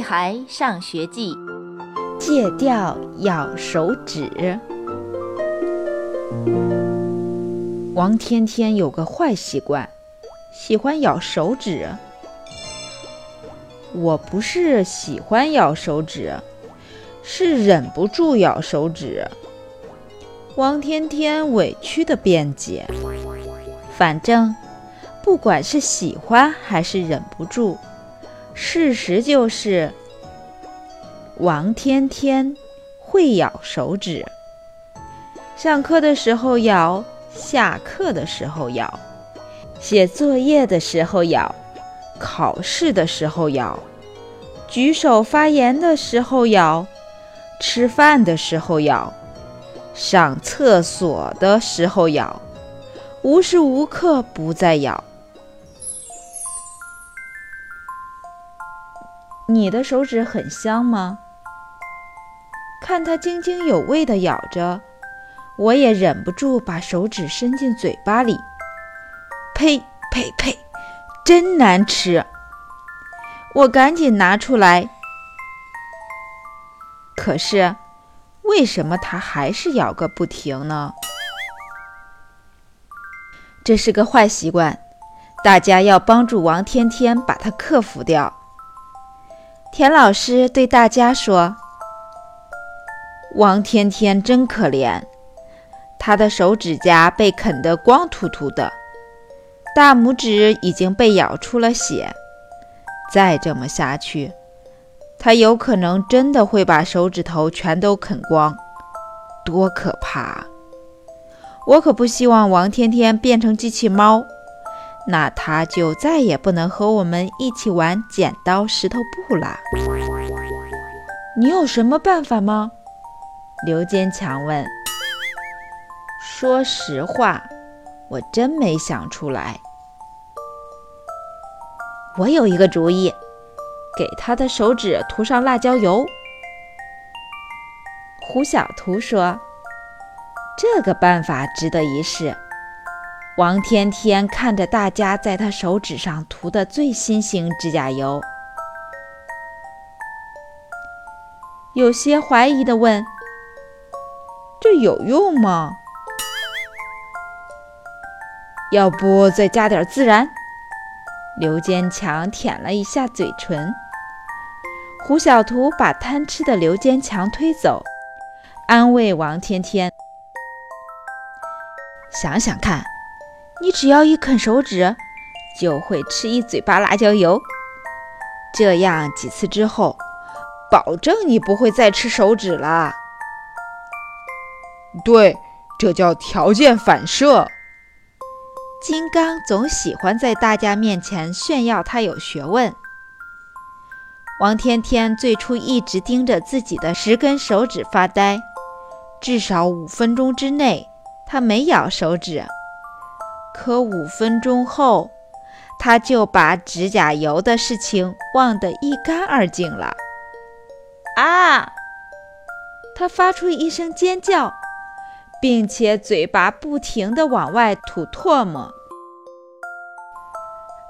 孩上学记》，戒掉咬手指。王天天有个坏习惯，喜欢咬手指。我不是喜欢咬手指，是忍不住咬手指。王天天委屈的辩解：“反正，不管是喜欢还是忍不住。”事实就是，王天天会咬手指。上课的时候咬，下课的时候咬，写作业的时候咬，考试的时候咬，举手发言的时候咬，吃饭的时候咬，上厕所的时候咬，无时无刻不在咬。你的手指很香吗？看它津津有味地咬着，我也忍不住把手指伸进嘴巴里。呸呸呸，真难吃！我赶紧拿出来。可是，为什么它还是咬个不停呢？这是个坏习惯，大家要帮助王天天把它克服掉。田老师对大家说：“王天天真可怜，他的手指甲被啃得光秃秃的，大拇指已经被咬出了血。再这么下去，他有可能真的会把手指头全都啃光，多可怕！我可不希望王天天变成机器猫。”那他就再也不能和我们一起玩剪刀石头布了。你有什么办法吗？刘坚强问。说实话，我真没想出来。我有一个主意，给他的手指涂上辣椒油。胡小图说：“这个办法值得一试。”王天天看着大家在他手指上涂的最新型指甲油，有些怀疑地问：“这有用吗？要不再加点孜然？”刘坚强舔了一下嘴唇。胡小图把贪吃的刘坚强推走，安慰王天天：“想想看。”你只要一啃手指，就会吃一嘴巴辣椒油。这样几次之后，保证你不会再吃手指了。对，这叫条件反射。金刚总喜欢在大家面前炫耀他有学问。王天天最初一直盯着自己的十根手指发呆，至少五分钟之内，他没咬手指。可五分钟后，他就把指甲油的事情忘得一干二净了。啊！他发出一声尖叫，并且嘴巴不停地往外吐唾沫。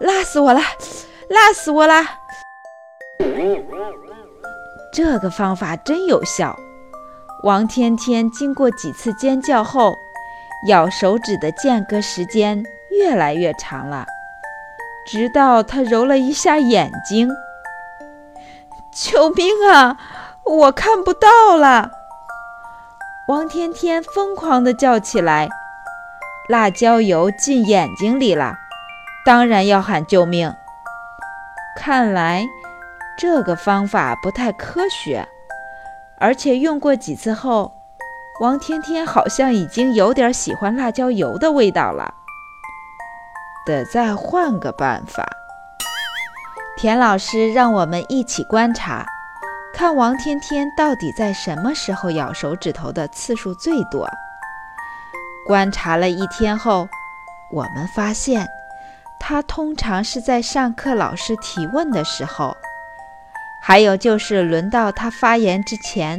辣死我了！辣死我了！这个方法真有效。王天天经过几次尖叫后。咬手指的间隔时间越来越长了，直到他揉了一下眼睛。救命啊！我看不到了！王天天疯狂地叫起来。辣椒油进眼睛里了，当然要喊救命。看来这个方法不太科学，而且用过几次后。王天天好像已经有点喜欢辣椒油的味道了，得再换个办法。田老师让我们一起观察，看王天天到底在什么时候咬手指头的次数最多。观察了一天后，我们发现他通常是在上课老师提问的时候，还有就是轮到他发言之前。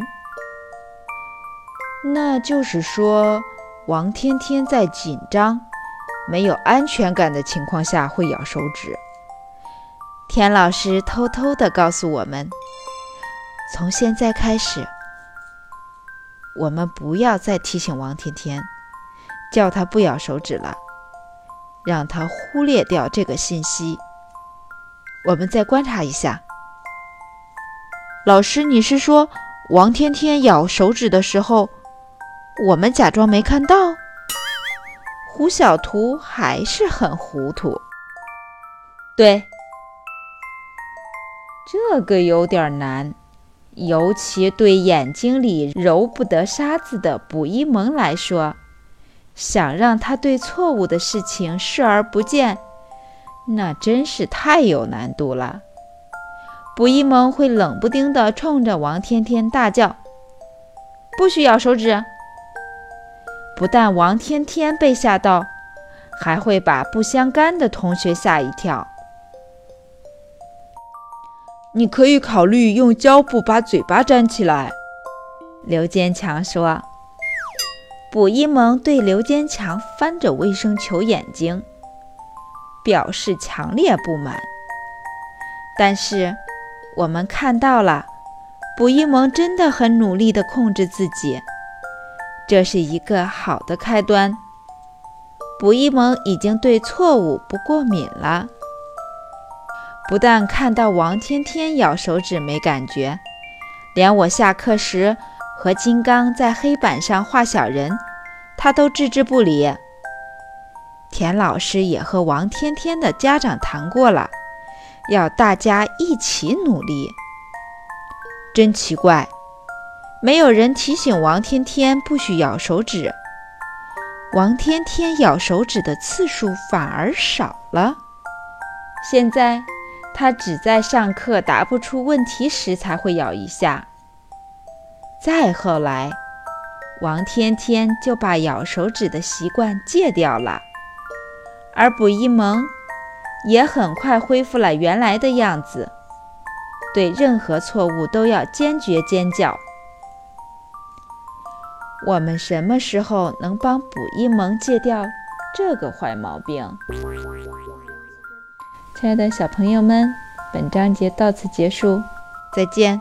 那就是说，王天天在紧张、没有安全感的情况下会咬手指。田老师偷偷地告诉我们：从现在开始，我们不要再提醒王天天，叫他不咬手指了，让他忽略掉这个信息。我们再观察一下。老师，你是说王天天咬手指的时候，我们假装没看到？胡小图还是很糊涂。对。这个有点难，尤其对眼睛里揉不得沙子的卜一萌来说，想让他对错误的事情视而不见，那真是太有难度了。卜一萌会冷不丁地冲着王天天大叫：“不许咬手指！”不但王天天被吓到，还会把不相干的同学吓一跳。你可以考虑用胶布把嘴巴粘起来，刘坚强说。卜一萌对刘坚强翻着卫生球眼睛，表示强烈不满。但是我们看到了，卜一萌真的很努力地控制自己，这是一个好的开端。卜一萌已经对错误不过敏了。不但看到王天天咬手指没感觉，连我下课时和金刚在黑板上画小人，他都置之不理。田老师也和王天天的家长谈过了，要大家一起努力。真奇怪，没有人提醒王天天不许咬手指，王天天咬手指的次数反而少了。现在。他只在上课答不出问题时才会咬一下。再后来，王天天就把咬手指的习惯戒掉了，而卜一萌也很快恢复了原来的样子，对任何错误都要坚决尖叫。我们什么时候能帮补一萌戒掉这个坏毛病？亲爱的小朋友们，本章节到此结束，再见。